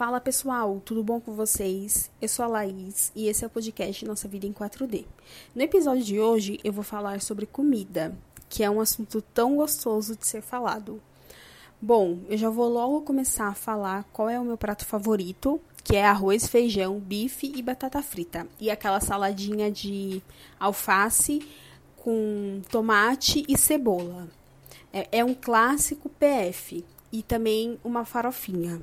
Fala pessoal, tudo bom com vocês? Eu sou a Laís e esse é o podcast Nossa Vida em 4D. No episódio de hoje eu vou falar sobre comida, que é um assunto tão gostoso de ser falado. Bom, eu já vou logo começar a falar qual é o meu prato favorito, que é arroz, feijão, bife e batata frita. E aquela saladinha de alface com tomate e cebola. É, é um clássico PF e também uma farofinha.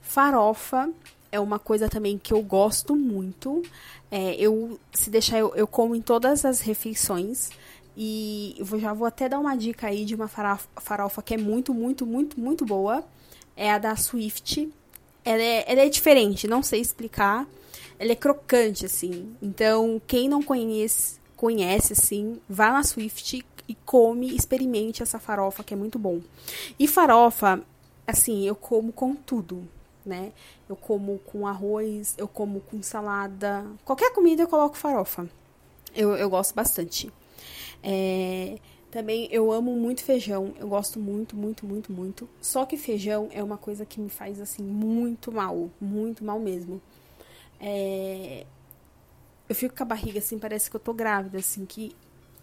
Farofa é uma coisa também que eu gosto muito. É, eu, se deixar, eu, eu como em todas as refeições. E eu já vou até dar uma dica aí de uma farofa, farofa que é muito, muito, muito, muito boa. É a da Swift. Ela é, ela é diferente, não sei explicar. Ela é crocante, assim. Então, quem não conhece, conhece assim, vá na Swift e come, experimente essa farofa que é muito bom. E farofa, assim, eu como com tudo, né? Eu como com arroz, eu como com salada, qualquer comida eu coloco farofa. Eu, eu gosto bastante. É, também eu amo muito feijão, eu gosto muito, muito, muito, muito. Só que feijão é uma coisa que me faz assim muito mal, muito mal mesmo. É, eu fico com a barriga assim, parece que eu tô grávida, assim, que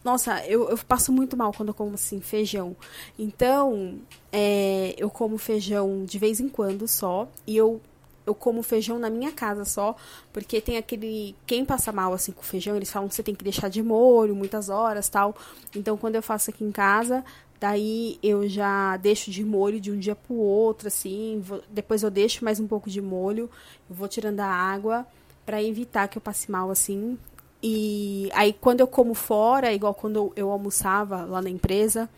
nossa, eu, eu passo muito mal quando eu como assim feijão. Então, é, eu como feijão de vez em quando só. E eu, eu como feijão na minha casa só. Porque tem aquele. Quem passa mal assim com feijão, eles falam que você tem que deixar de molho muitas horas tal. Então, quando eu faço aqui em casa, Daí eu já deixo de molho de um dia pro outro, assim. Vou, depois eu deixo mais um pouco de molho, vou tirando a água para evitar que eu passe mal assim. E aí quando eu como fora, igual quando eu almoçava lá na empresa,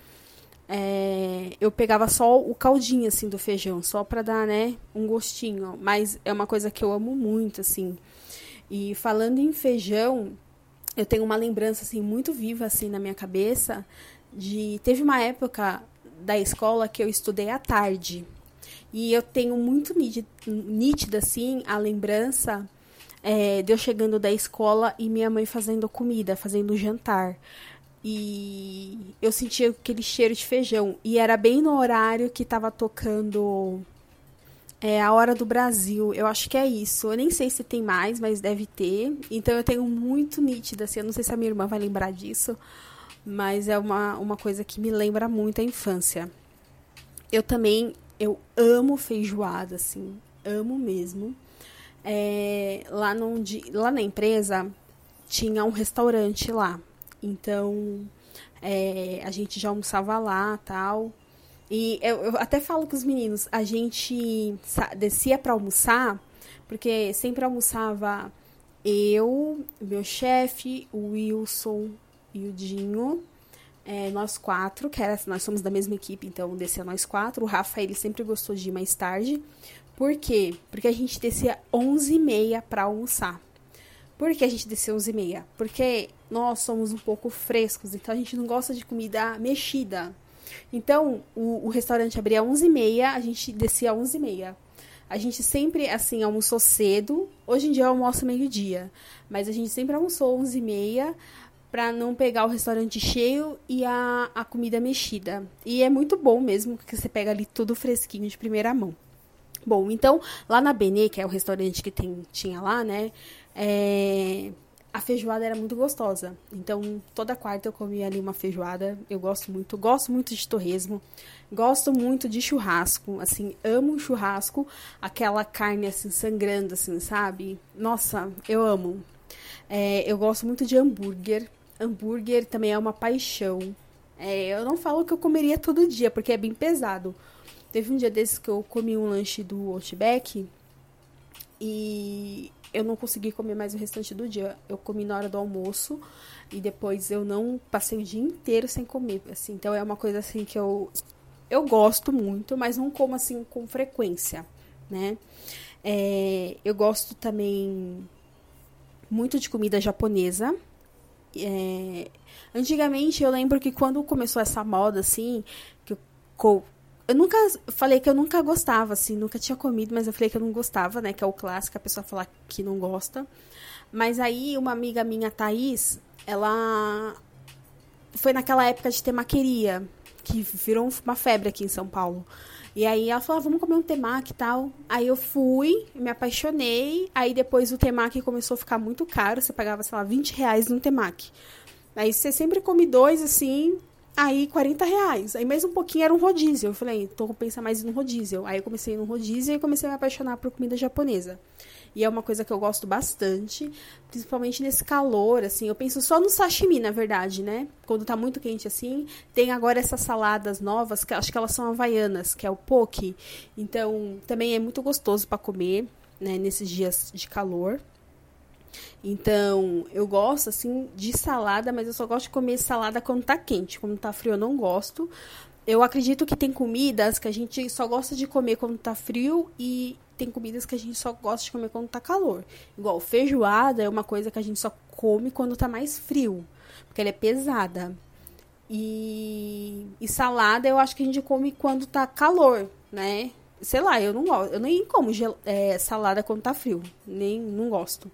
é, eu pegava só o caldinho assim do feijão, só para dar, né, um gostinho. Mas é uma coisa que eu amo muito, assim. E falando em feijão, eu tenho uma lembrança assim muito viva assim na minha cabeça de teve uma época da escola que eu estudei à tarde. E eu tenho muito nítida assim a lembrança é, de chegando da escola e minha mãe fazendo comida, fazendo jantar. E eu sentia aquele cheiro de feijão. E era bem no horário que estava tocando é, a Hora do Brasil. Eu acho que é isso. Eu nem sei se tem mais, mas deve ter. Então eu tenho muito nítida, assim. Eu não sei se a minha irmã vai lembrar disso. Mas é uma, uma coisa que me lembra muito a infância. Eu também, eu amo feijoada, assim. Amo mesmo é, lá, lá na empresa tinha um restaurante lá. Então, é, a gente já almoçava lá tal. E eu, eu, até falo com os meninos, a gente descia para almoçar, porque sempre almoçava eu, meu chefe, o Wilson e o Dinho. É, nós quatro, que era, nós somos da mesma equipe, então descia nós quatro. O Rafa, ele sempre gostou de ir mais tarde. Por quê? Porque a gente descia 11h30 para almoçar. Por que a gente descia 11h30? Porque nós somos um pouco frescos, então a gente não gosta de comida mexida. Então, o, o restaurante abria 11h30, a gente descia 11h30. A gente sempre, assim, almoçou cedo. Hoje em dia eu almoço meio-dia. Mas a gente sempre almoçou 11h30 para não pegar o restaurante cheio e a, a comida mexida. E é muito bom mesmo, porque você pega ali tudo fresquinho de primeira mão. Bom, então, lá na Benê, que é o restaurante que tem, tinha lá, né? É, a feijoada era muito gostosa. Então, toda quarta eu comia ali uma feijoada. Eu gosto muito. Gosto muito de torresmo. Gosto muito de churrasco. Assim, amo churrasco. Aquela carne, assim, sangrando, assim, sabe? Nossa, eu amo. É, eu gosto muito de hambúrguer. Hambúrguer também é uma paixão. É, eu não falo que eu comeria todo dia, porque é bem pesado. Teve um dia desses que eu comi um lanche do Outback e eu não consegui comer mais o restante do dia. Eu comi na hora do almoço e depois eu não passei o dia inteiro sem comer, assim. Então é uma coisa assim que eu eu gosto muito, mas não como assim com frequência, né? É, eu gosto também muito de comida japonesa. É, antigamente eu lembro que quando começou essa moda assim, que eu eu nunca falei que eu nunca gostava, assim, nunca tinha comido, mas eu falei que eu não gostava, né? Que é o clássico, a pessoa falar que não gosta. Mas aí uma amiga minha, Thaís, ela foi naquela época de temaqueria, que virou uma febre aqui em São Paulo. E aí ela falou, ah, vamos comer um temaki e tal. Aí eu fui, me apaixonei. Aí depois o temaki começou a ficar muito caro. Você pagava, sei lá, 20 reais num temaki. Aí você sempre come dois, assim, aí 40 reais. Aí mais um pouquinho era um rodízio. Eu falei, tô pensando mais no rodízio. Aí eu comecei no rodízio e comecei a me apaixonar por comida japonesa. E é uma coisa que eu gosto bastante, principalmente nesse calor, assim. Eu penso só no sashimi, na verdade, né? Quando tá muito quente assim. Tem agora essas saladas novas, que acho que elas são havaianas, que é o poke. Então, também é muito gostoso para comer, né, nesses dias de calor. Então, eu gosto, assim, de salada, mas eu só gosto de comer salada quando tá quente. Quando tá frio, eu não gosto. Eu acredito que tem comidas que a gente só gosta de comer quando tá frio e tem comidas que a gente só gosta de comer quando tá calor. Igual feijoada é uma coisa que a gente só come quando tá mais frio, porque ela é pesada. E, e salada eu acho que a gente come quando tá calor, né? Sei lá, eu não gosto. Eu nem como gel, é, salada quando tá frio. Nem não gosto.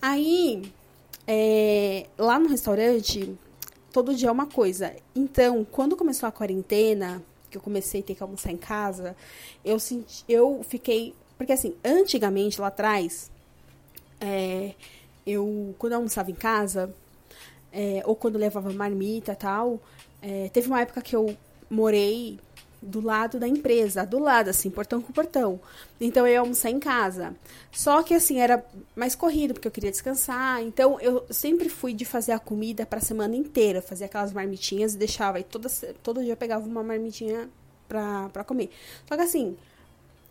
Aí, é, lá no restaurante, todo dia é uma coisa. Então, quando começou a quarentena, que eu comecei a ter que almoçar em casa, eu senti, eu fiquei porque assim, antigamente, lá atrás, é, eu, quando eu almoçava em casa, é, ou quando levava marmita e tal, é, teve uma época que eu morei do lado da empresa, do lado, assim, portão com portão. Então eu ia almoçar em casa. Só que, assim, era mais corrido, porque eu queria descansar. Então eu sempre fui de fazer a comida para semana inteira, fazia aquelas marmitinhas e deixava. E toda, todo dia eu pegava uma marmitinha pra, pra comer. Só que, assim,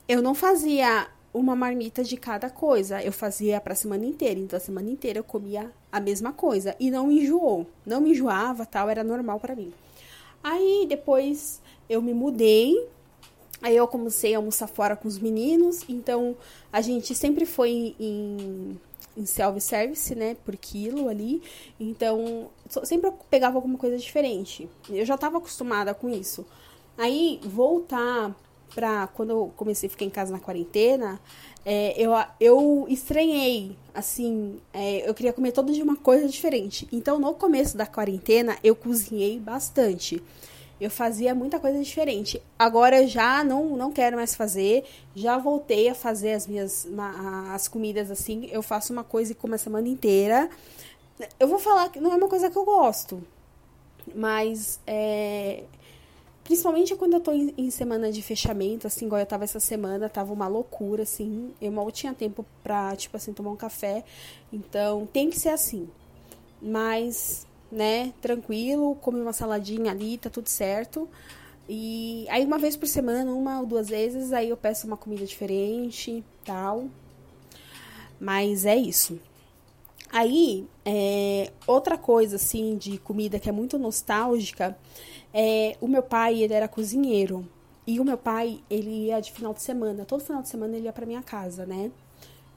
eu não fazia uma marmita de cada coisa, eu fazia para semana inteira. Então a semana inteira eu comia a mesma coisa e não enjoou, não me enjoava, tal, era normal para mim. Aí depois eu me mudei, aí eu comecei a almoçar fora com os meninos, então a gente sempre foi em, em self-service, né, por quilo ali. Então, sempre eu pegava alguma coisa diferente. Eu já estava acostumada com isso. Aí, voltar pra quando eu comecei a ficar em casa na quarentena, é, eu, eu estranhei, assim, é, eu queria comer todo dia uma coisa diferente. Então, no começo da quarentena, eu cozinhei bastante. Eu fazia muita coisa diferente. Agora já não, não quero mais fazer. Já voltei a fazer as minhas as comidas assim. Eu faço uma coisa e como a semana inteira. Eu vou falar que não é uma coisa que eu gosto. Mas é, Principalmente quando eu tô em, em, semana de fechamento, assim, igual eu tava essa semana, tava uma loucura, assim. Eu mal tinha tempo pra, tipo assim, tomar um café. Então, tem que ser assim. Mas, né, tranquilo, come uma saladinha ali, tá tudo certo. E aí, uma vez por semana, uma ou duas vezes, aí eu peço uma comida diferente, tal. Mas é isso. Aí, é, outra coisa, assim, de comida que é muito nostálgica é, o meu pai, ele era cozinheiro. E o meu pai, ele ia de final de semana. Todo final de semana ele ia pra minha casa, né?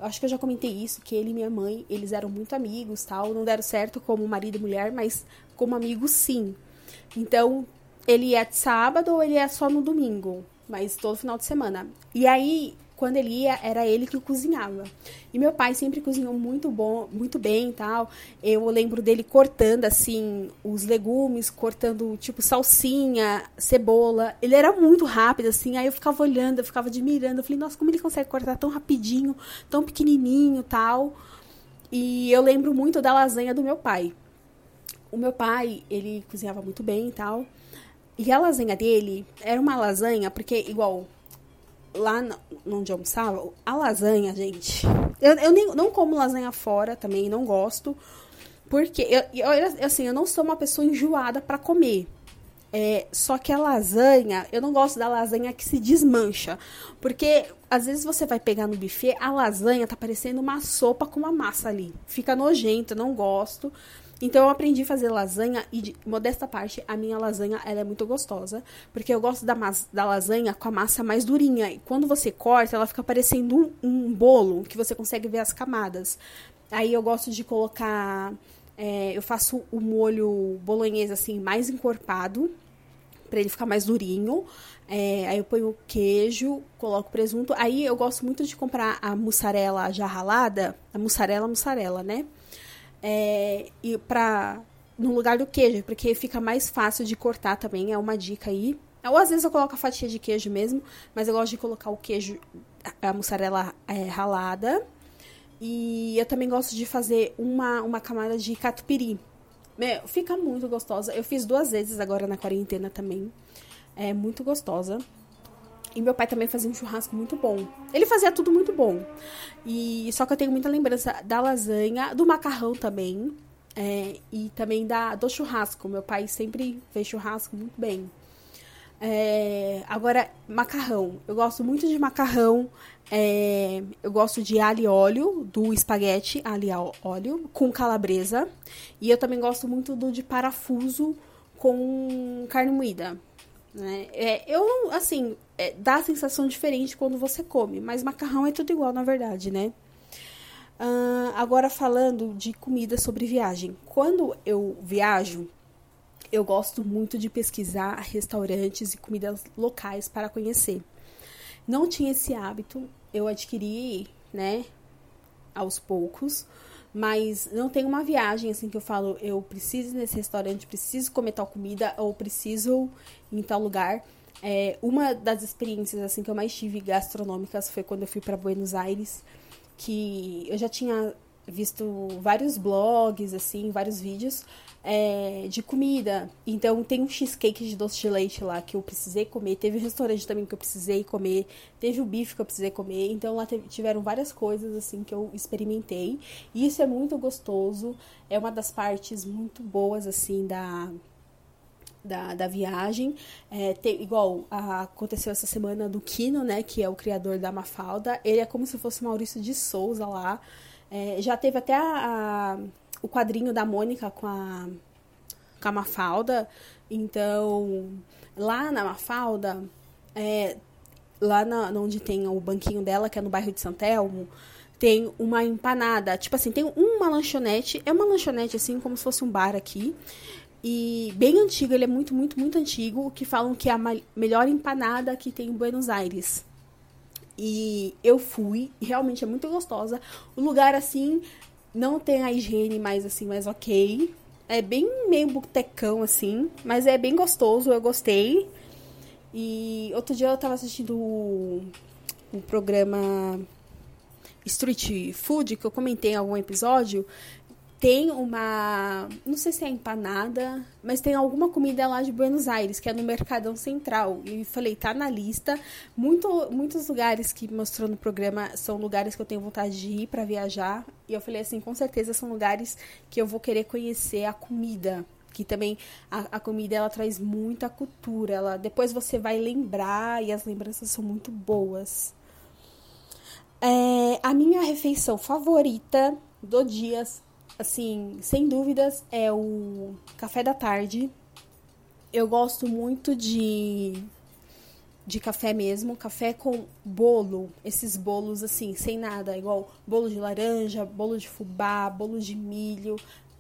Acho que eu já comentei isso, que ele e minha mãe, eles eram muito amigos, tal. Não deram certo como marido e mulher, mas como amigos, sim. Então, ele ia de sábado ou ele ia só no domingo. Mas todo final de semana. E aí, quando ele ia, era ele que cozinhava. E meu pai sempre cozinhou muito bom, muito bem e tal. Eu lembro dele cortando assim os legumes, cortando tipo salsinha, cebola. Ele era muito rápido assim. Aí eu ficava olhando, eu ficava admirando. Eu falei, nossa, como ele consegue cortar tão rapidinho, tão pequenininho, tal. E eu lembro muito da lasanha do meu pai. O meu pai, ele cozinhava muito bem e tal. E a lasanha dele era uma lasanha, porque igual lá onde eu almoçava, a lasanha, gente. Eu, eu nem, não como lasanha fora também, não gosto. Porque, eu, eu, assim, eu não sou uma pessoa enjoada para comer. É, só que a lasanha, eu não gosto da lasanha que se desmancha. Porque às vezes você vai pegar no buffet, a lasanha tá parecendo uma sopa com uma massa ali. Fica nojento, não gosto. Então eu aprendi a fazer lasanha e, de, modesta parte, a minha lasanha ela é muito gostosa, porque eu gosto da, da lasanha com a massa mais durinha. E quando você corta, ela fica parecendo um, um bolo, que você consegue ver as camadas. Aí eu gosto de colocar. É, eu faço o molho bolonhesa assim, mais encorpado, para ele ficar mais durinho. É, aí eu ponho queijo, coloco presunto. Aí eu gosto muito de comprar a mussarela já ralada, a mussarela, mussarela, né? É, e pra, no lugar do queijo, porque fica mais fácil de cortar também, é uma dica aí. Ou às vezes eu coloco a fatia de queijo mesmo, mas eu gosto de colocar o queijo, a mussarela é, ralada. E eu também gosto de fazer uma, uma camada de catupiry. Meu, fica muito gostosa. Eu fiz duas vezes agora na quarentena também. É muito gostosa. E meu pai também fazia um churrasco muito bom. Ele fazia tudo muito bom. E só que eu tenho muita lembrança da lasanha, do macarrão também. É, e também da, do churrasco. Meu pai sempre fez churrasco muito bem. É, agora, macarrão. Eu gosto muito de macarrão. É, eu gosto de alho e óleo, do espaguete alho e óleo, com calabresa. E eu também gosto muito do de parafuso com carne moída. Né? É, eu, assim, é, dá a sensação diferente quando você come, mas macarrão é tudo igual, na verdade, né? Uh, agora falando de comida sobre viagem. Quando eu viajo, eu gosto muito de pesquisar restaurantes e comidas locais para conhecer. Não tinha esse hábito, eu adquiri, né, aos poucos, mas não tem uma viagem assim que eu falo, eu preciso ir nesse restaurante, preciso comer tal comida ou preciso ir em tal lugar. É, uma das experiências assim que eu mais tive gastronômicas foi quando eu fui para Buenos Aires, que eu já tinha visto vários blogs, assim, vários vídeos é, de comida. Então tem um cheesecake de doce de leite lá que eu precisei comer. Teve um restaurante também que eu precisei comer. Teve o bife que eu precisei comer. Então lá tiveram várias coisas assim que eu experimentei. E isso é muito gostoso. É uma das partes muito boas assim da da, da viagem. É, tem, igual a, aconteceu essa semana do Kino, né? Que é o criador da Mafalda. Ele é como se fosse Maurício de Souza lá. É, já teve até a, a, o quadrinho da Mônica com a, com a Mafalda. Então, lá na Mafalda, é, lá na, onde tem o banquinho dela, que é no bairro de Santelmo, tem uma empanada. Tipo assim, tem uma lanchonete. É uma lanchonete, assim, como se fosse um bar aqui. E bem antigo, ele é muito, muito, muito antigo. Que falam que é a melhor empanada que tem em Buenos Aires. E eu fui, e realmente é muito gostosa. O lugar, assim, não tem a higiene mais, assim, mais ok. É bem meio botecão, assim, mas é bem gostoso, eu gostei. E outro dia eu tava assistindo o, o programa Street Food, que eu comentei em algum episódio, tem uma. Não sei se é empanada, mas tem alguma comida lá de Buenos Aires, que é no Mercadão Central. E falei, tá na lista. Muito, muitos lugares que mostrou no programa são lugares que eu tenho vontade de ir para viajar. E eu falei assim, com certeza são lugares que eu vou querer conhecer a comida. Que também a, a comida ela traz muita cultura. Ela, depois você vai lembrar e as lembranças são muito boas. É, a minha refeição favorita do dia assim, sem dúvidas, é o café da tarde. Eu gosto muito de de café mesmo, café com bolo, esses bolos assim, sem nada, igual bolo de laranja, bolo de fubá, bolo de milho,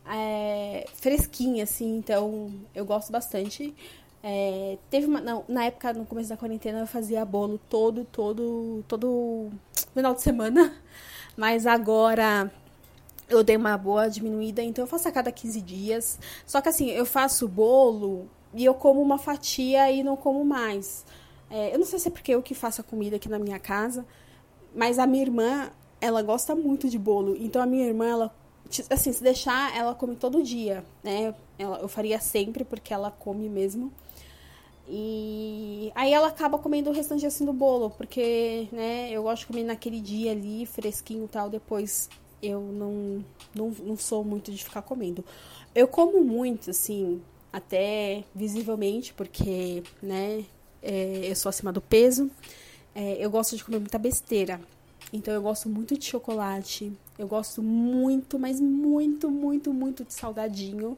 é, fresquinho assim, então eu gosto bastante. É, teve uma, não, na época, no começo da quarentena, eu fazia bolo todo, todo, todo final de semana, mas agora eu dei uma boa diminuída, então eu faço a cada 15 dias. Só que assim, eu faço bolo e eu como uma fatia e não como mais. É, eu não sei se é porque eu que faço a comida aqui na minha casa, mas a minha irmã, ela gosta muito de bolo. Então a minha irmã, ela, assim, se deixar, ela come todo dia, né? Ela, eu faria sempre, porque ela come mesmo. E aí ela acaba comendo o restante assim do bolo, porque, né, eu gosto de comer naquele dia ali, fresquinho e tal, depois eu não, não, não sou muito de ficar comendo. Eu como muito, assim, até visivelmente, porque, né, é, eu sou acima do peso. É, eu gosto de comer muita besteira. Então eu gosto muito de chocolate. Eu gosto muito, mas muito, muito, muito de salgadinho.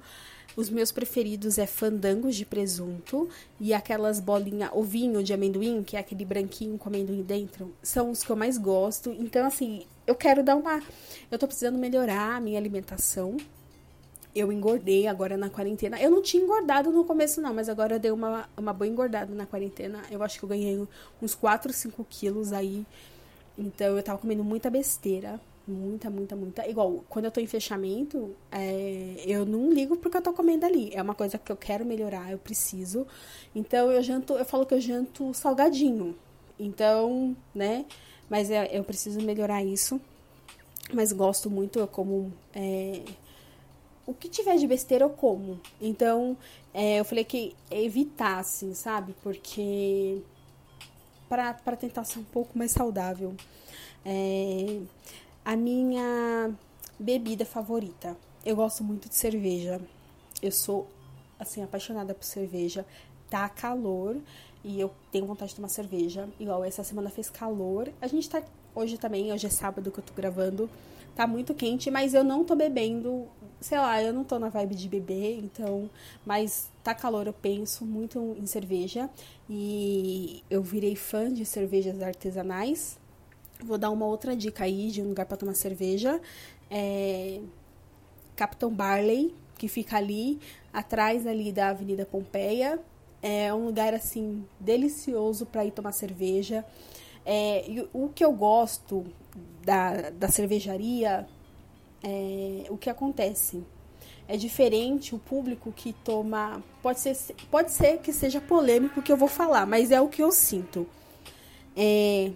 Os meus preferidos é fandangos de presunto e aquelas bolinhas, ovinho de amendoim, que é aquele branquinho com amendoim dentro, são os que eu mais gosto. Então, assim, eu quero dar uma. Eu tô precisando melhorar a minha alimentação. Eu engordei agora na quarentena. Eu não tinha engordado no começo, não, mas agora eu dei uma, uma boa engordada na quarentena. Eu acho que eu ganhei uns 4, 5 quilos aí. Então eu tava comendo muita besteira. Muita, muita, muita. Igual, quando eu tô em fechamento, é, eu não ligo porque eu tô comendo ali. É uma coisa que eu quero melhorar, eu preciso. Então eu janto, eu falo que eu janto salgadinho. Então, né? Mas é, eu preciso melhorar isso. Mas gosto muito, eu como. É, o que tiver de besteira eu como. Então, é, eu falei que evitar, assim, sabe? Porque. Pra tentar ser um pouco mais saudável. É, a minha bebida favorita. Eu gosto muito de cerveja. Eu sou, assim, apaixonada por cerveja. Tá calor e eu tenho vontade de tomar cerveja. Igual essa semana fez calor. A gente tá hoje também, hoje é sábado que eu tô gravando. Tá muito quente, mas eu não tô bebendo, sei lá, eu não tô na vibe de beber, então, mas tá calor, eu penso muito em cerveja e eu virei fã de cervejas artesanais. Vou dar uma outra dica aí de um lugar para tomar cerveja. É Capitão Barley, que fica ali atrás ali da Avenida Pompeia. É um lugar assim delicioso para ir tomar cerveja. É, o que eu gosto da, da cervejaria é o que acontece. É diferente o público que toma. Pode ser, pode ser que seja polêmico o que eu vou falar, mas é o que eu sinto. É,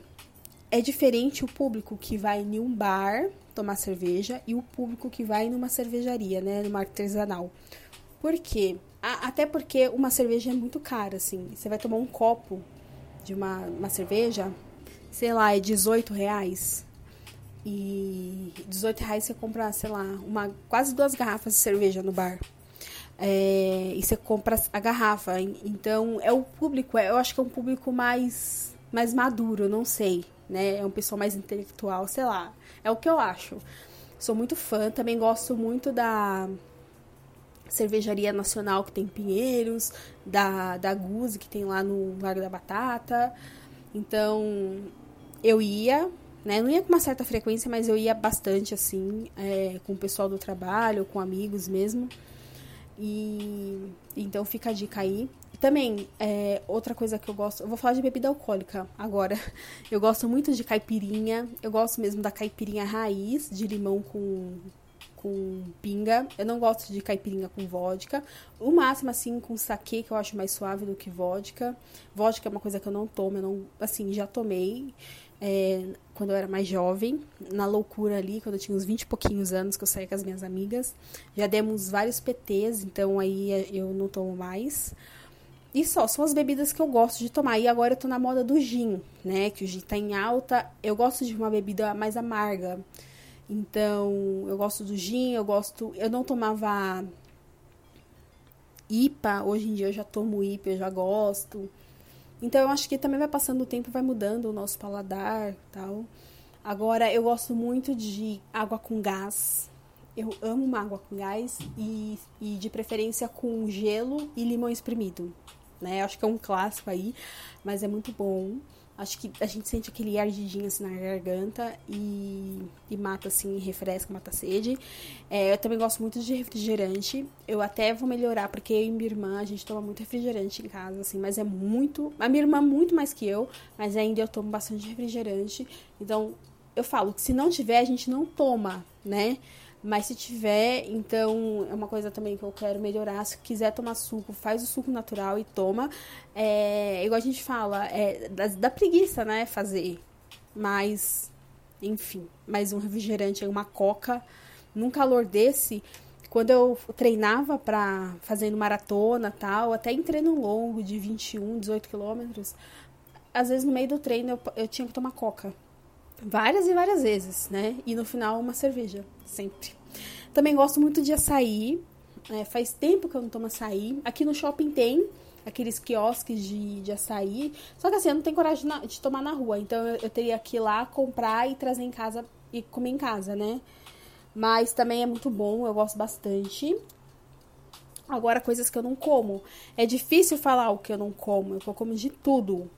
é diferente o público que vai em um bar tomar cerveja e o público que vai numa cervejaria, né, numa artesanal. Por quê? Até porque uma cerveja é muito cara, assim. Você vai tomar um copo de uma, uma cerveja, sei lá, é 18 reais. E 18 reais você compra, sei lá, uma, quase duas garrafas de cerveja no bar. É, e você compra a garrafa. Então, é o público, é, eu acho que é um público mais, mais maduro, não sei né? É um pessoal mais intelectual, sei lá. É o que eu acho. Sou muito fã, também gosto muito da cervejaria nacional que tem Pinheiros, da, da Guzi que tem lá no Largo da Batata. Então, eu ia, né? Não ia com uma certa frequência, mas eu ia bastante, assim, é, com o pessoal do trabalho, com amigos mesmo. E então fica a dica aí. Também, é, outra coisa que eu gosto, eu vou falar de bebida alcoólica agora. Eu gosto muito de caipirinha, eu gosto mesmo da caipirinha raiz, de limão com, com pinga. Eu não gosto de caipirinha com vodka. O máximo, assim, com saquê, que eu acho mais suave do que vodka. Vodka é uma coisa que eu não tomo, eu não, assim, já tomei. É, quando eu era mais jovem, na loucura ali, quando eu tinha uns 20 e pouquinhos anos, que eu saía com as minhas amigas. Já demos vários PTs, então aí eu não tomo mais. E só, são as bebidas que eu gosto de tomar. E agora eu tô na moda do gin, né? Que o gin tá em alta. Eu gosto de uma bebida mais amarga. Então, eu gosto do gin, eu gosto. Eu não tomava IPA, hoje em dia eu já tomo IPA, eu já gosto. Então, eu acho que também vai passando o tempo, vai mudando o nosso paladar tal. Agora, eu gosto muito de água com gás. Eu amo uma água com gás e, e de preferência com gelo e limão espremido né? Acho que é um clássico aí, mas é muito bom. Acho que a gente sente aquele ardidinho assim na garganta e, e mata assim, refresca, mata sede. É, eu também gosto muito de refrigerante. Eu até vou melhorar, porque eu e minha irmã, a gente toma muito refrigerante em casa, assim, mas é muito. A minha irmã muito mais que eu, mas ainda eu tomo bastante refrigerante. Então, eu falo que se não tiver, a gente não toma, né? Mas se tiver, então é uma coisa também que eu quero melhorar. Se quiser tomar suco, faz o suco natural e toma. É, igual a gente fala, é da, da preguiça, né? Fazer. Mas, enfim, mais um refrigerante, uma coca. Num calor desse, quando eu treinava para fazendo maratona tal, até entrei no longo de 21, 18 quilômetros, às vezes no meio do treino eu, eu tinha que tomar coca. Várias e várias vezes, né? E no final uma cerveja, sempre. Também gosto muito de açaí. É, faz tempo que eu não tomo açaí. Aqui no shopping tem aqueles quiosques de, de açaí. Só que assim, eu não tenho coragem de, na, de tomar na rua. Então eu, eu, teria que ir lá comprar e trazer em casa e comer em casa, né? Mas também é muito bom, eu gosto bastante. Agora, coisas que eu não como. É difícil falar o que eu não como. Eu como de tudo.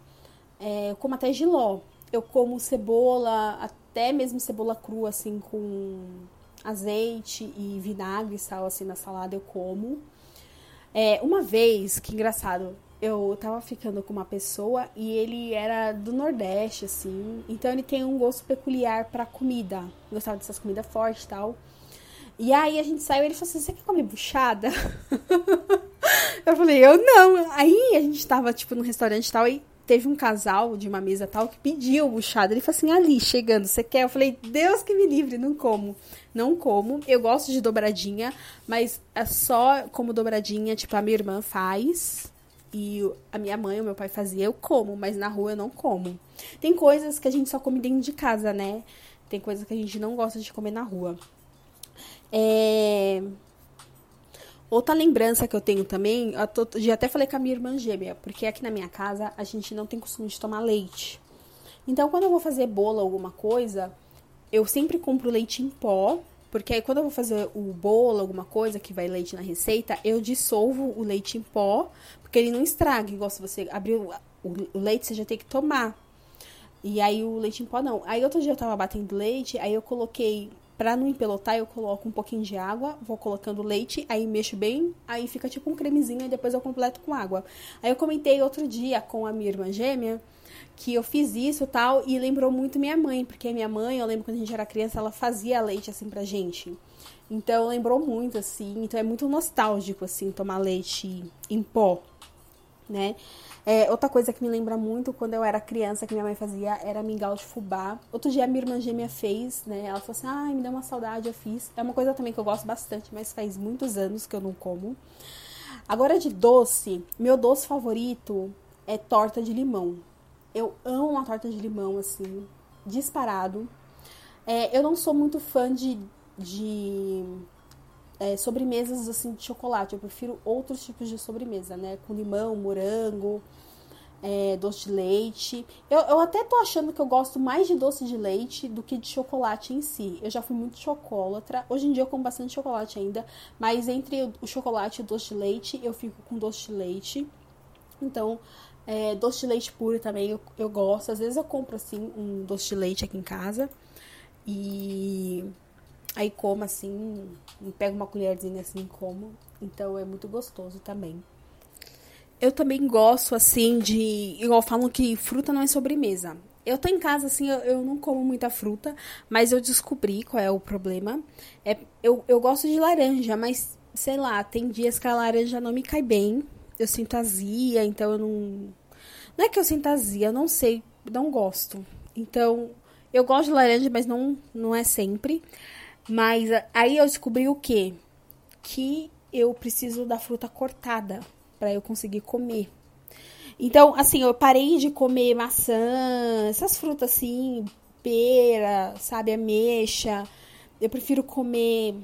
É, eu como até giló eu como cebola, até mesmo cebola crua, assim, com azeite e vinagre e sal, assim, na salada, eu como. É, uma vez, que engraçado, eu tava ficando com uma pessoa e ele era do Nordeste, assim. Então ele tem um gosto peculiar pra comida. Gostava dessas comidas fortes e tal. E aí a gente saiu e ele falou assim: Você quer comer buchada? eu falei: Eu não. Aí a gente tava, tipo, no restaurante e tal. E teve um casal de uma mesa tal que pediu buchada. Ele falou assim: Ali, chegando, você quer? Eu falei: Deus que me livre, não como. Não como. Eu gosto de dobradinha, mas é só como dobradinha, tipo, a minha irmã faz. E a minha mãe, o meu pai fazia, eu como, mas na rua eu não como. Tem coisas que a gente só come dentro de casa, né? Tem coisas que a gente não gosta de comer na rua. É... Outra lembrança que eu tenho também, eu já até falei com a minha irmã gêmea, porque aqui na minha casa a gente não tem costume de tomar leite. Então, quando eu vou fazer bolo ou alguma coisa, eu sempre compro leite em pó, porque aí quando eu vou fazer o bolo, alguma coisa que vai leite na receita, eu dissolvo o leite em pó, porque ele não estraga, igual se você abrir o, o leite, você já tem que tomar. E aí o leite em pó não. Aí outro dia eu tava batendo leite, aí eu coloquei Pra não empelotar, eu coloco um pouquinho de água, vou colocando leite, aí mexo bem, aí fica tipo um cremezinho e depois eu completo com água. Aí eu comentei outro dia com a minha irmã gêmea que eu fiz isso tal e lembrou muito minha mãe, porque minha mãe, eu lembro quando a gente era criança, ela fazia leite assim pra gente. Então lembrou muito assim, então é muito nostálgico assim tomar leite em pó, né? É, outra coisa que me lembra muito quando eu era criança, que minha mãe fazia, era mingau de fubá. Outro dia a minha irmã gêmea fez, né? Ela falou assim, ai, me deu uma saudade, eu fiz. É uma coisa também que eu gosto bastante, mas faz muitos anos que eu não como. Agora de doce, meu doce favorito é torta de limão. Eu amo uma torta de limão, assim, disparado. É, eu não sou muito fã de, de é, sobremesas assim de chocolate. Eu prefiro outros tipos de sobremesa, né? Com limão, morango, é, doce de leite. Eu, eu até tô achando que eu gosto mais de doce de leite do que de chocolate em si. Eu já fui muito chocolatra. Hoje em dia eu como bastante chocolate ainda. Mas entre o chocolate e o doce de leite, eu fico com doce de leite. Então, é, doce de leite puro também eu, eu gosto. Às vezes eu compro assim um doce de leite aqui em casa. E Aí como assim, pego uma colherzinha assim como. Então é muito gostoso também. Eu também gosto assim de. Igual falam que fruta não é sobremesa. Eu tô em casa, assim, eu, eu, não como muita fruta, mas eu descobri qual é o problema. É, eu, eu gosto de laranja, mas, sei lá, tem dias que a laranja não me cai bem. Eu sinto azia, então eu não. Não é que eu sinto azia, eu não sei, não gosto. Então, eu gosto de laranja, mas não, não é sempre. Mas aí eu descobri o quê? Que eu preciso da fruta cortada para eu conseguir comer. Então, assim, eu parei de comer maçã, essas frutas assim, pera, sabe, ameixa. Eu prefiro comer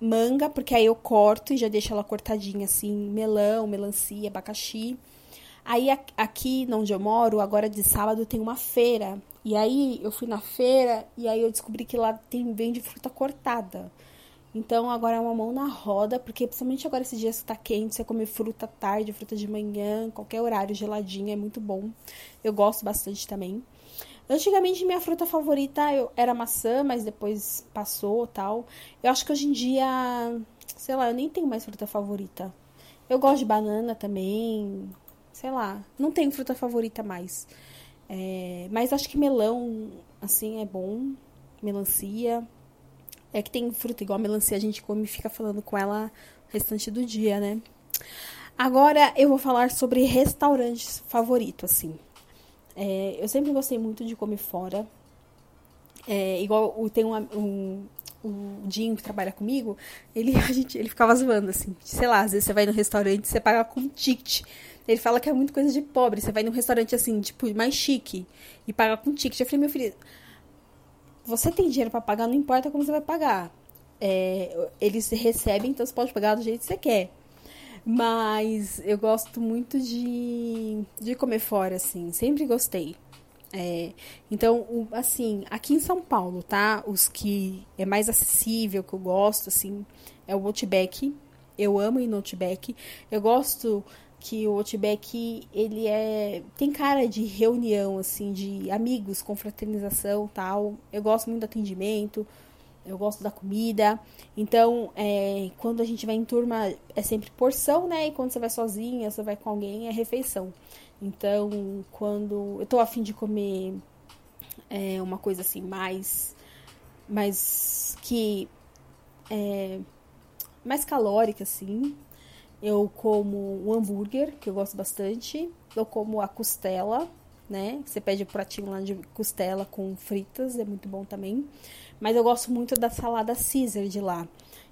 manga, porque aí eu corto e já deixo ela cortadinha assim, melão, melancia, abacaxi. Aí aqui onde eu moro, agora de sábado tem uma feira e aí eu fui na feira e aí eu descobri que lá tem vende fruta cortada. Então agora é uma mão na roda, porque principalmente agora esses dias que tá quente, você comer fruta tarde, fruta de manhã, qualquer horário geladinha, é muito bom. Eu gosto bastante também. Antigamente minha fruta favorita era maçã, mas depois passou tal. Eu acho que hoje em dia, sei lá, eu nem tenho mais fruta favorita. Eu gosto de banana também, sei lá, não tenho fruta favorita mais. É, mas acho que melão, assim, é bom. Melancia. É que tem fruta igual a melancia, a gente come e fica falando com ela o restante do dia, né? Agora eu vou falar sobre restaurantes favoritos, assim. É, eu sempre gostei muito de comer fora. É, igual tem um, um, o Dinho que trabalha comigo, ele, a gente, ele ficava zoando, assim. Sei lá, às vezes você vai no restaurante e você paga com ticket. Ele fala que é muito coisa de pobre. Você vai num restaurante assim, tipo, mais chique e paga com ticket. Eu falei, meu filho, você tem dinheiro para pagar, não importa como você vai pagar. É, eles recebem, então você pode pagar do jeito que você quer. Mas eu gosto muito de, de comer fora, assim. Sempre gostei. É, então, assim, aqui em São Paulo, tá? Os que é mais acessível, que eu gosto, assim, é o Outback. Eu amo ir no Outback. Eu gosto que o Outback, ele é... Tem cara de reunião, assim, de amigos, confraternização tal. Eu gosto muito do atendimento. eu gosto da comida. Então, é, quando a gente vai em turma, é sempre porção, né? E quando você vai sozinha, você vai com alguém, é refeição. Então, quando eu tô afim de comer é, uma coisa assim, mais. mais que. É, mais calórica, assim. Eu como o hambúrguer, que eu gosto bastante. Eu como a costela, né? Você pede o um pratinho lá de costela com fritas, é muito bom também. Mas eu gosto muito da salada Caesar de lá.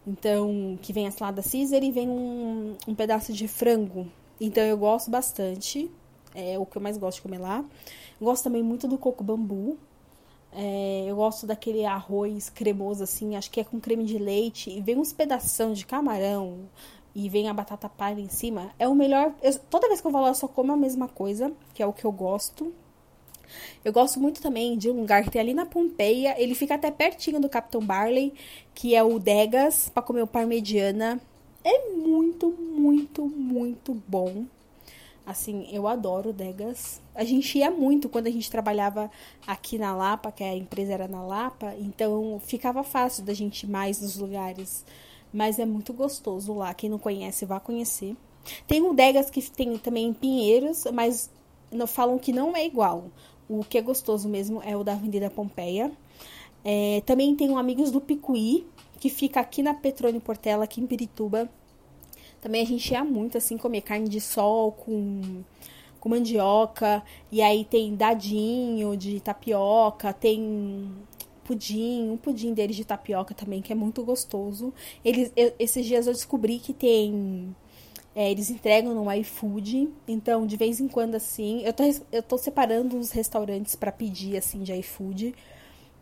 Então, que vem a salada Caesar e vem um, um pedaço de frango. Então, eu gosto bastante. É o que eu mais gosto de comer lá. Gosto também muito do coco bambu. É, eu gosto daquele arroz cremoso assim, acho que é com creme de leite. E vem uns pedaços de camarão e vem a batata palha em cima. É o melhor. Eu, toda vez que eu vou lá, eu só como a mesma coisa, que é o que eu gosto. Eu gosto muito também de um lugar que tem ali na Pompeia. Ele fica até pertinho do Capitão Barley, que é o Degas, para comer o parmegiana. É muito, muito, muito bom. Assim, eu adoro Degas. A gente ia muito quando a gente trabalhava aqui na Lapa, que a empresa era na Lapa, então ficava fácil da gente ir mais nos lugares. Mas é muito gostoso lá. Quem não conhece, vá conhecer. Tem o Degas que tem também em Pinheiros, mas não falam que não é igual. O que é gostoso mesmo é o da Avenida Pompeia. É, também tem o Amigos do Picuí, que fica aqui na Petrônio Portela, aqui em Pirituba. Também a gente ia muito, assim, comer carne de sol com, com mandioca. E aí tem dadinho de tapioca, tem pudim, um pudim deles de tapioca também, que é muito gostoso. Eles, eu, esses dias eu descobri que tem é, eles entregam no iFood, então de vez em quando assim, eu tô, eu tô separando os restaurantes para pedir assim de iFood.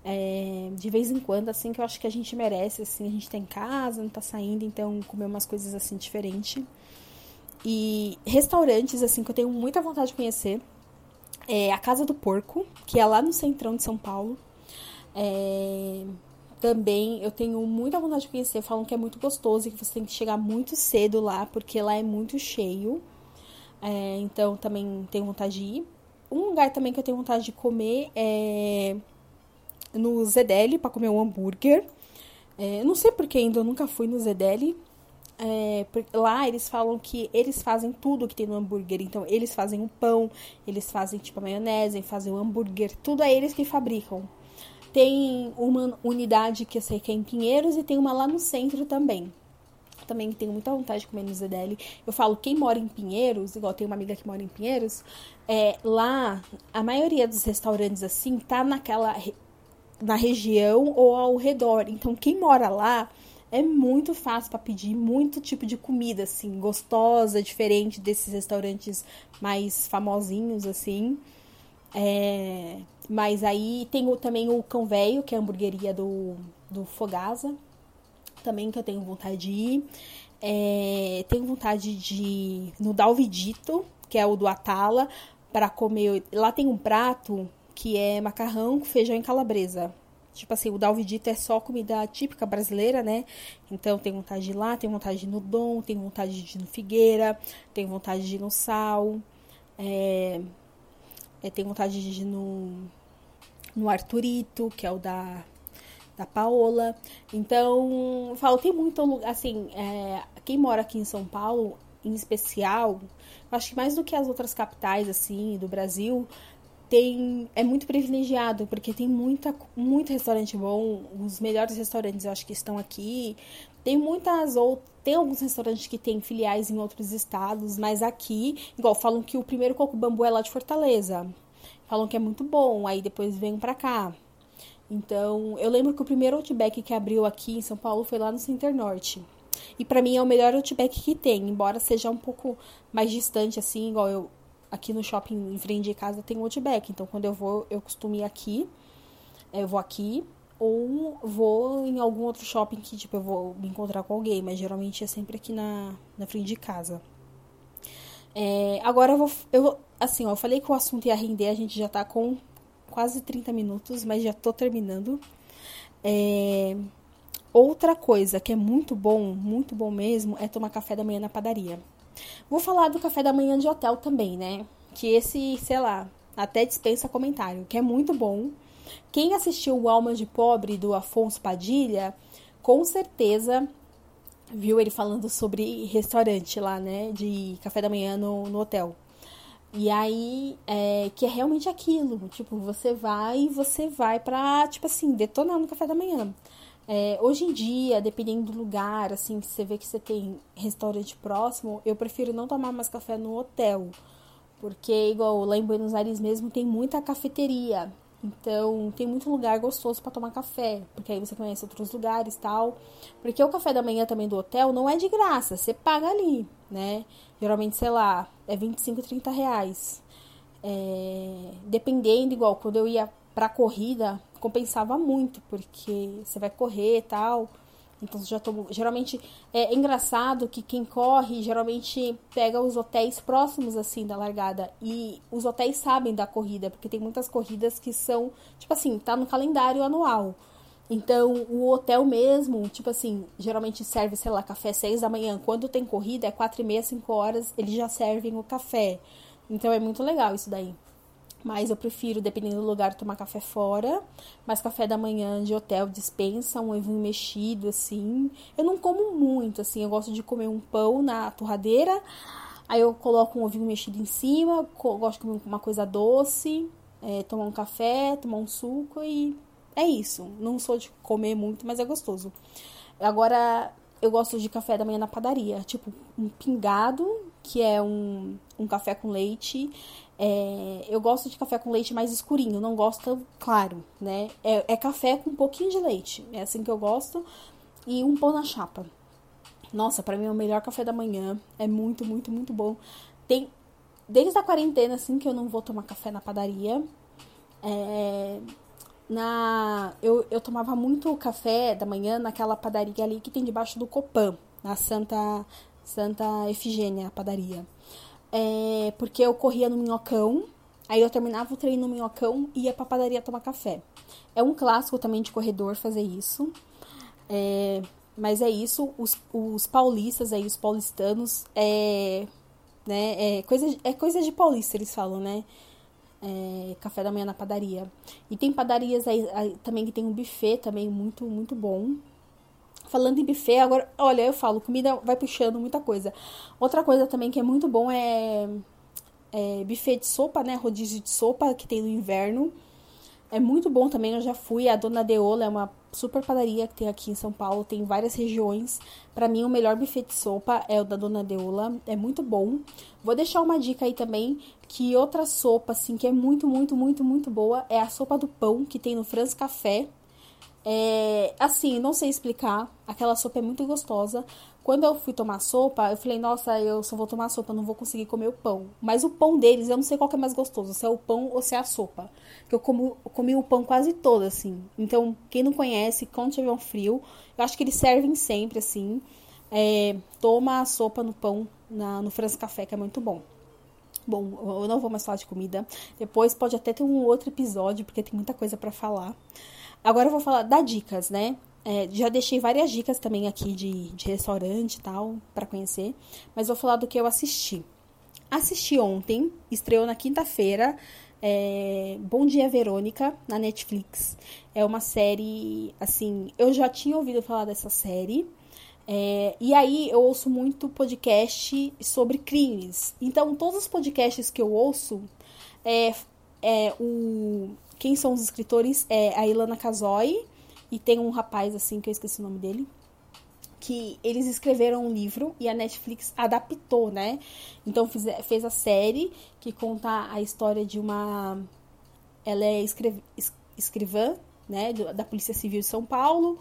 É, de vez em quando, assim, que eu acho que a gente merece, assim, a gente tá em casa, não tá saindo, então comer umas coisas assim diferentes. E restaurantes, assim, que eu tenho muita vontade de conhecer. É a Casa do Porco, que é lá no centrão de São Paulo. É, também eu tenho muita vontade de conhecer. Falam que é muito gostoso e que você tem que chegar muito cedo lá, porque lá é muito cheio. É, então também tenho vontade de ir. Um lugar também que eu tenho vontade de comer é no Zedeli para comer um hambúrguer. É, não sei porque ainda eu nunca fui no Zedeli. É, lá eles falam que eles fazem tudo que tem no hambúrguer. Então, eles fazem o pão, eles fazem tipo a maionese, fazem o hambúrguer, tudo é eles que fabricam. Tem uma unidade que eu sei que é em Pinheiros e tem uma lá no centro também. Também tenho muita vontade de comer no Zedeli. Eu falo, quem mora em Pinheiros, igual tem uma amiga que mora em Pinheiros, é, lá a maioria dos restaurantes assim tá naquela na região ou ao redor. Então quem mora lá é muito fácil para pedir muito tipo de comida assim, gostosa, diferente desses restaurantes mais famosinhos assim. É, mas aí tem o, também o Cão Velho, que é a hamburgueria do, do Fogasa. Também que eu tenho vontade de ir. É, tenho vontade de ir no Dalvidito, que é o do Atala, para comer. Lá tem um prato que é macarrão com feijão e calabresa. Tipo assim, o Dalvidito é só comida típica brasileira, né? Então, tenho vontade de ir lá, tenho vontade de ir no Dom, tenho vontade de ir no Figueira, tenho vontade de ir no Sal. É, é, tenho vontade de ir no, no Arturito, que é o da, da Paola. Então, falo, tem muito assim, é, quem mora aqui em São Paulo, em especial, acho que mais do que as outras capitais, assim, do Brasil, tem é muito privilegiado, porque tem muita, muito restaurante bom, os melhores restaurantes eu acho que estão aqui. Tem muitas outras, tem alguns restaurantes que têm filiais em outros estados, mas aqui, igual falam que o primeiro coco bambu é lá de Fortaleza falam que é muito bom, aí depois vêm para cá. Então, eu lembro que o primeiro Outback que abriu aqui em São Paulo foi lá no Center Norte. E para mim é o melhor Outback que tem, embora seja um pouco mais distante assim, igual eu aqui no shopping em frente de casa tem Outback. Então, quando eu vou, eu costumo ir aqui. Eu vou aqui ou vou em algum outro shopping que tipo eu vou me encontrar com alguém, mas geralmente é sempre aqui na, na frente de casa. É, agora eu vou, eu vou. Assim, ó, eu falei que o assunto ia render, a gente já tá com quase 30 minutos, mas já tô terminando. É, outra coisa que é muito bom, muito bom mesmo, é tomar café da manhã na padaria. Vou falar do café da manhã de hotel também, né? Que esse, sei lá, até dispensa comentário, que é muito bom. Quem assistiu o Alma de Pobre do Afonso Padilha, com certeza viu ele falando sobre restaurante lá, né? De café da manhã no, no hotel. E aí, é, que é realmente aquilo, tipo, você vai e você vai pra, tipo assim, detonar no café da manhã. É, hoje em dia, dependendo do lugar, assim, que você vê que você tem restaurante próximo, eu prefiro não tomar mais café no hotel. Porque, igual lá em Buenos Aires mesmo, tem muita cafeteria. Então, tem muito lugar gostoso para tomar café, porque aí você conhece outros lugares tal. Porque o café da manhã também do hotel não é de graça, você paga ali, né? Geralmente, sei lá, é 25, 30 reais. É, dependendo, igual, quando eu ia pra corrida, compensava muito, porque você vai correr e tal. Então já tomou. Geralmente é engraçado que quem corre geralmente pega os hotéis próximos assim da largada. E os hotéis sabem da corrida, porque tem muitas corridas que são, tipo assim, tá no calendário anual. Então, o hotel mesmo, tipo assim, geralmente serve, sei lá, café 6 da manhã. Quando tem corrida, é 4 e meia, 5 horas, eles já servem o café. Então, é muito legal isso daí. Mas eu prefiro, dependendo do lugar, tomar café fora. Mas café da manhã de hotel dispensa, um ovinho mexido, assim. Eu não como muito, assim. Eu gosto de comer um pão na torradeira. Aí eu coloco um ovinho mexido em cima. Gosto de comer uma coisa doce. É, tomar um café, tomar um suco e é isso. Não sou de comer muito, mas é gostoso. Agora, eu gosto de café da manhã na padaria. Tipo, um pingado, que é um, um café com leite. É, eu gosto de café com leite mais escurinho, não gosto claro, né? É, é, café com um pouquinho de leite, é assim que eu gosto. E um pão na chapa. Nossa, para mim é o melhor café da manhã. É muito, muito, muito bom. Tem desde a quarentena assim que eu não vou tomar café na padaria. É, na eu, eu tomava muito café da manhã naquela padaria ali que tem debaixo do Copan, na Santa Santa Efigênia, padaria. É, porque eu corria no Minhocão, aí eu terminava o treino no Minhocão e ia pra padaria tomar café. É um clássico também de corredor fazer isso. É, mas é isso, os, os paulistas aí, os paulistanos, é, né, é, coisa, é coisa de paulista, eles falam, né? É, café da manhã na padaria. E tem padarias aí, aí, também que tem um buffet também muito, muito bom. Falando em buffet, agora, olha, eu falo, comida vai puxando muita coisa. Outra coisa também que é muito bom é, é buffet de sopa, né? Rodízio de sopa que tem no inverno. É muito bom também, eu já fui. A Dona Deola é uma super padaria que tem aqui em São Paulo, tem várias regiões. Para mim, o melhor buffet de sopa é o da Dona Deola, é muito bom. Vou deixar uma dica aí também, que outra sopa, assim, que é muito, muito, muito, muito boa, é a sopa do pão, que tem no Franz Café. É, assim, não sei explicar. Aquela sopa é muito gostosa. Quando eu fui tomar sopa, eu falei, nossa, eu só vou tomar sopa, não vou conseguir comer o pão. Mas o pão deles, eu não sei qual que é mais gostoso, se é o pão ou se é a sopa. Que eu, como, eu comi o pão quase todo, assim. Então, quem não conhece, quando tiver um frio, eu acho que eles servem sempre, assim. É, toma a sopa no pão, na, no França Café, que é muito bom. Bom, eu não vou mais falar de comida. Depois pode até ter um outro episódio, porque tem muita coisa para falar. Agora eu vou falar das dicas, né? É, já deixei várias dicas também aqui de, de restaurante e tal, para conhecer. Mas vou falar do que eu assisti. Assisti ontem, estreou na quinta-feira. É, Bom Dia Verônica na Netflix. É uma série, assim, eu já tinha ouvido falar dessa série. É, e aí eu ouço muito podcast sobre crimes. Então, todos os podcasts que eu ouço, é, é o quem são os escritores é a Ilana Kazoy e tem um rapaz assim que eu esqueci o nome dele que eles escreveram um livro e a Netflix adaptou, né? Então fiz, fez a série que conta a história de uma ela é escrev, escrivã, né, da Polícia Civil de São Paulo,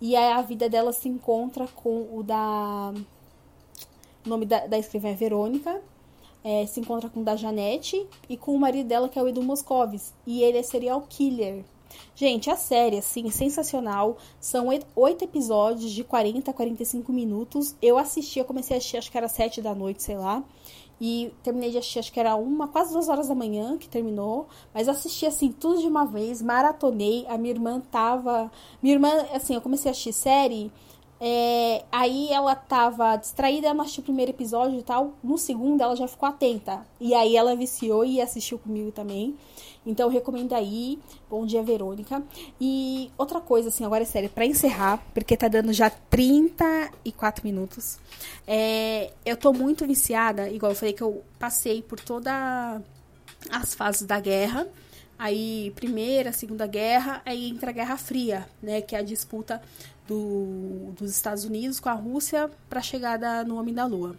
e aí a vida dela se encontra com o da o nome da, da escrivã é Verônica, é, se encontra com da Janete e com o marido dela, que é o Edu Moscovis. E ele é serial killer. Gente, a série, assim, sensacional. São oito episódios de 40 a 45 minutos. Eu assisti, eu comecei a assistir, acho que era sete da noite, sei lá. E terminei de assistir, acho que era uma, quase duas horas da manhã que terminou. Mas assisti, assim, tudo de uma vez, maratonei. A minha irmã tava. Minha irmã, assim, eu comecei a assistir série é, aí ela tava distraída, assistiu o primeiro episódio e tal. No segundo, ela já ficou atenta. E aí ela viciou e assistiu comigo também. Então recomendo aí. Bom dia, Verônica. E outra coisa, assim, agora é sério, para encerrar, porque tá dando já 34 minutos. É, eu tô muito viciada, igual eu falei que eu passei por todas as fases da guerra. Aí, primeira, segunda guerra, aí entra a Guerra Fria, né? Que é a disputa do, dos Estados Unidos com a Rússia para a chegada no Homem da Lua.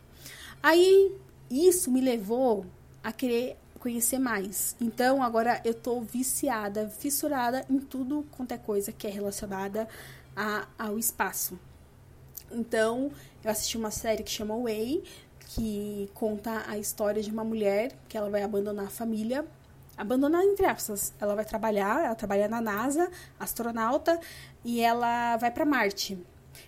Aí, isso me levou a querer conhecer mais. Então, agora eu tô viciada, fissurada em tudo quanto é coisa que é relacionada a, ao espaço. Então, eu assisti uma série que chama Way, que conta a história de uma mulher que ela vai abandonar a família. Abandonar entre aspas. Ela vai trabalhar, ela trabalha na NASA, astronauta, e ela vai para Marte.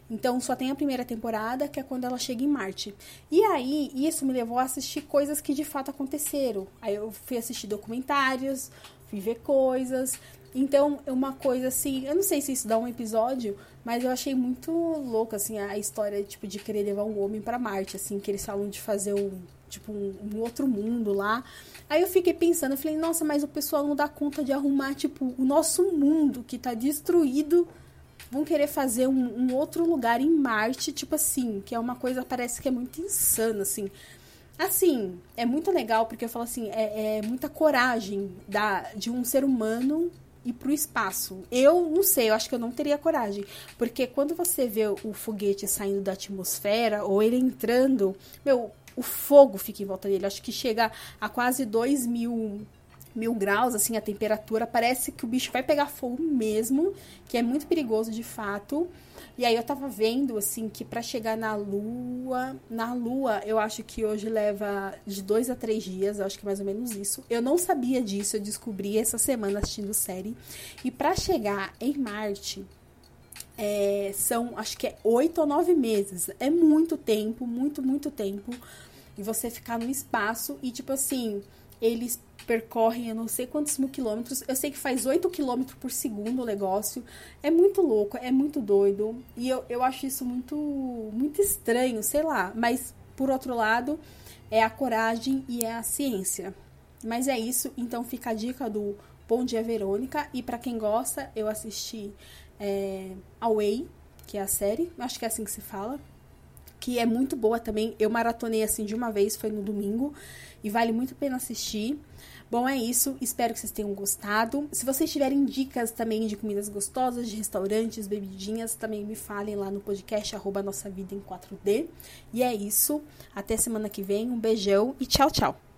Então só tem a primeira temporada, que é quando ela chega em Marte. E aí, isso me levou a assistir coisas que de fato aconteceram. Aí eu fui assistir documentários, fui ver coisas. Então, é uma coisa assim, eu não sei se isso dá um episódio, mas eu achei muito louca assim a história tipo de querer levar um homem para Marte, assim, que eles falam de fazer um tipo um, outro mundo lá. Aí eu fiquei pensando, eu falei, nossa, mas o pessoal não dá conta de arrumar tipo o nosso mundo que tá destruído vão querer fazer um, um, outro lugar em Marte, tipo assim, que é uma coisa, parece que é muito insana, assim. Assim, é muito legal, porque eu falo assim, é, é muita coragem da, de um ser humano ir pro espaço. Eu não sei, eu acho que eu não teria coragem. Porque quando você vê o foguete saindo da atmosfera, ou ele entrando, meu, o fogo fica em volta dele. Acho que chega a quase 2 mil mil graus, assim, a temperatura, parece que o bicho vai pegar fogo mesmo, que é muito perigoso de fato. E aí eu tava vendo, assim, que para chegar na Lua, na Lua, eu acho que hoje leva de dois a três dias, eu acho que é mais ou menos isso. Eu não sabia disso, eu descobri essa semana assistindo série. E para chegar em Marte, é, são, acho que é oito ou nove meses. É muito tempo, muito, muito tempo. E você ficar no espaço e, tipo assim, eles percorrem eu não sei quantos mil quilômetros. Eu sei que faz 8 quilômetros por segundo o negócio. É muito louco, é muito doido. E eu, eu acho isso muito, muito estranho, sei lá. Mas, por outro lado, é a coragem e é a ciência. Mas é isso, então fica a dica do Bom Dia Verônica. E para quem gosta, eu assisti é, Away, que é a série. Acho que é assim que se fala. Que é muito boa também. Eu maratonei assim de uma vez, foi no domingo. E vale muito a pena assistir. Bom, é isso. Espero que vocês tenham gostado. Se vocês tiverem dicas também de comidas gostosas, de restaurantes, bebidinhas, também me falem lá no podcast arroba Nossa Vida em 4D. E é isso. Até semana que vem. Um beijão e tchau, tchau.